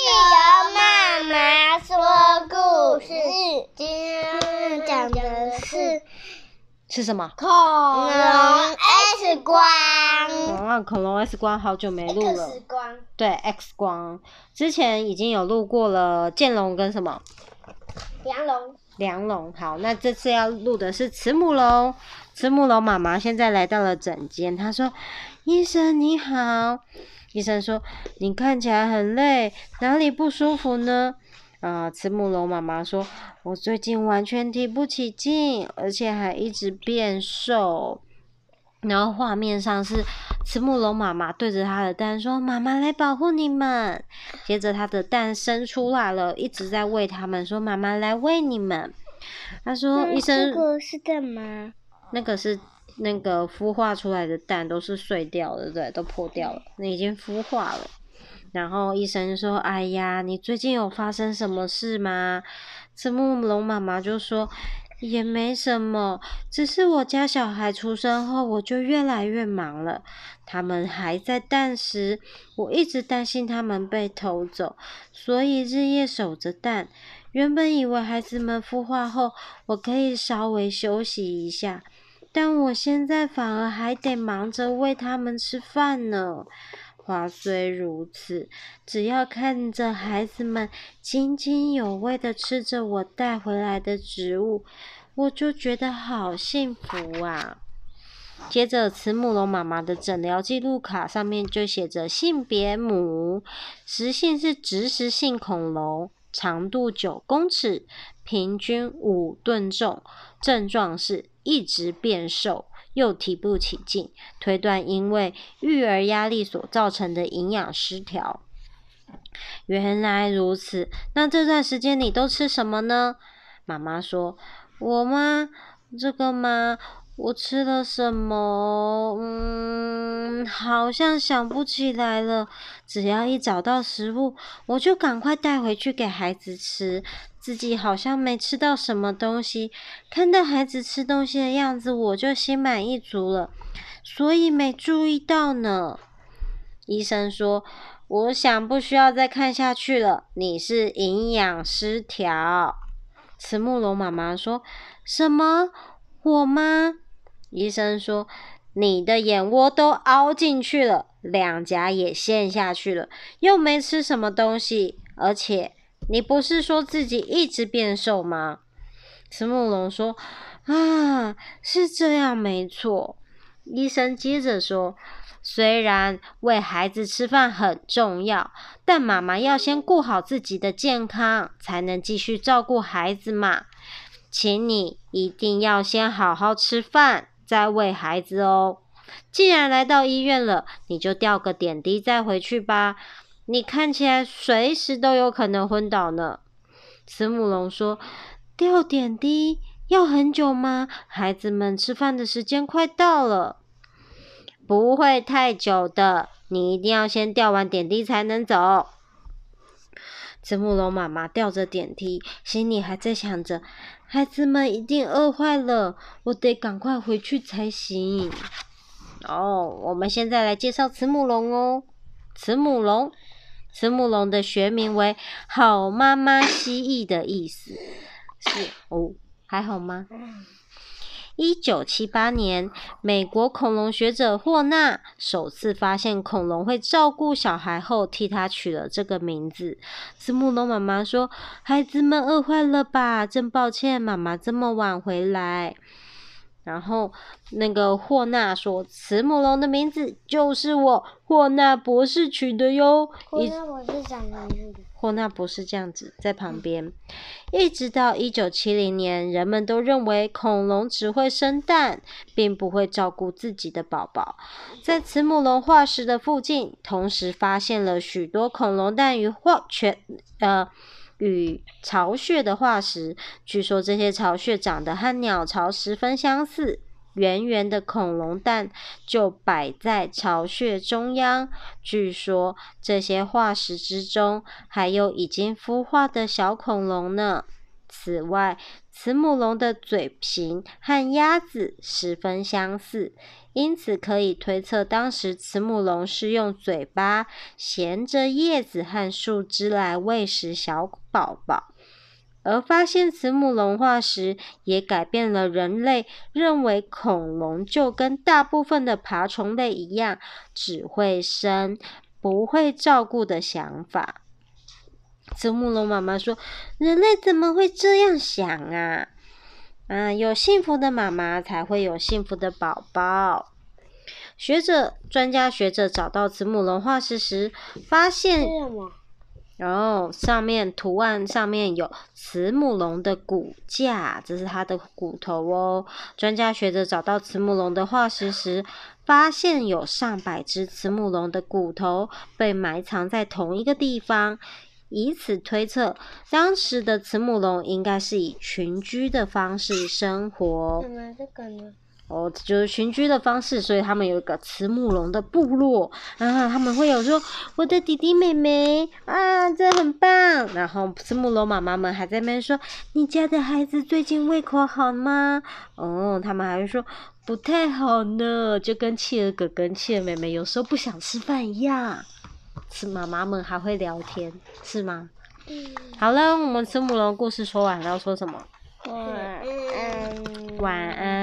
由妈妈说故事，今天讲的是是什么？恐龙 X 光。啊，恐龙 X 光好久没录了。X 光。对，X 光之前已经有录过了，剑龙跟什么？梁龙。梁龙。好，那这次要录的是慈母龙。慈母龙妈妈现在来到了诊间，她说：“医生你好。”医生说：“你看起来很累，哪里不舒服呢？”啊，慈母龙妈妈说：“我最近完全提不起劲，而且还一直变瘦。”然后画面上是慈母龙妈妈对着她的蛋说：“妈妈来保护你们。”接着她的蛋生出来了，一直在喂他们，说：“妈妈来喂你们。”他说：“医生，这个是蛋吗？那个是。”那个孵化出来的蛋都是碎掉的，对，都破掉了，那已经孵化了。然后医生说：“哎呀，你最近有发生什么事吗？”慈母龙妈妈就说：“也没什么，只是我家小孩出生后，我就越来越忙了。他们还在蛋时，我一直担心他们被偷走，所以日夜守着蛋。原本以为孩子们孵化后，我可以稍微休息一下。”但我现在反而还得忙着喂他们吃饭呢。话虽如此，只要看着孩子们津津有味的吃着我带回来的植物，我就觉得好幸福啊。接着，慈母龙妈妈的诊疗记录卡上面就写着性别母，食性是植食性恐龙，长度九公尺，平均五吨重，症状是。一直变瘦，又提不起劲，推断因为育儿压力所造成的营养失调。原来如此，那这段时间你都吃什么呢？妈妈说：“我吗？这个吗？我吃了什么？嗯，好像想不起来了。只要一找到食物，我就赶快带回去给孩子吃。”自己好像没吃到什么东西，看到孩子吃东西的样子，我就心满意足了，所以没注意到呢。医生说：“我想不需要再看下去了，你是营养失调。”慈木龙妈妈说：“什么？我吗？”医生说：“你的眼窝都凹进去了，两颊也陷下去了，又没吃什么东西，而且……”你不是说自己一直变瘦吗？慈母龙说：“啊，是这样没错。”医生接着说：“虽然喂孩子吃饭很重要，但妈妈要先顾好自己的健康，才能继续照顾孩子嘛。请你一定要先好好吃饭，再喂孩子哦。既然来到医院了，你就吊个点滴再回去吧。”你看起来随时都有可能昏倒呢。慈母龙说：“吊点滴要很久吗？孩子们吃饭的时间快到了。”不会太久的，你一定要先吊完点滴才能走。慈母龙妈妈吊着点滴，心里还在想着：孩子们一定饿坏了，我得赶快回去才行。哦，我们现在来介绍慈母龙哦，慈母龙。慈母龙的学名为“好妈妈蜥蜴”的意思是哦，还好吗？一九七八年，美国恐龙学者霍纳首次发现恐龙会照顾小孩后，替它取了这个名字。慈母龙妈妈说：“孩子们饿坏了吧？真抱歉，妈妈这么晚回来。”然后，那个霍纳说：“慈母龙的名字就是我霍纳博士取的哟。”霍纳博士长什么样子？霍纳博士这样子在旁边。一直到一九七零年，人们都认为恐龙只会生蛋，并不会照顾自己的宝宝。在慈母龙化石的附近，同时发现了许多恐龙蛋与化全呃。与巢穴的化石，据说这些巢穴长得和鸟巢十分相似。圆圆的恐龙蛋就摆在巢穴中央。据说这些化石之中还有已经孵化的小恐龙呢。此外，慈母龙的嘴型和鸭子十分相似，因此可以推测，当时慈母龙是用嘴巴衔着叶子和树枝来喂食小宝宝。而发现慈母龙化石，也改变了人类认为恐龙就跟大部分的爬虫类一样，只会生，不会照顾的想法。慈母龙妈妈说：“人类怎么会这样想啊？啊，有幸福的妈妈才会有幸福的宝宝。”学者、专家学者找到慈母龙化石时，发现。然后上面图案上面有慈母龙的骨架，这是它的骨头哦。专家学者找到慈母龙的化石时，发现有上百只慈母龙的骨头被埋藏在同一个地方，以此推测，当时的慈母龙应该是以群居的方式生活。哦，就是群居的方式，所以他们有一个慈母龙的部落啊，他们会有说我的弟弟妹妹啊，这很棒。然后慈母龙妈妈们还在那边说，你家的孩子最近胃口好吗？哦，他们还会说不太好呢，就跟企鹅哥跟企鹅妹妹有时候不想吃饭一样。慈妈妈们还会聊天，是吗？嗯。好了，我们慈母龙故事说完了，要说什么？晚安。晚安。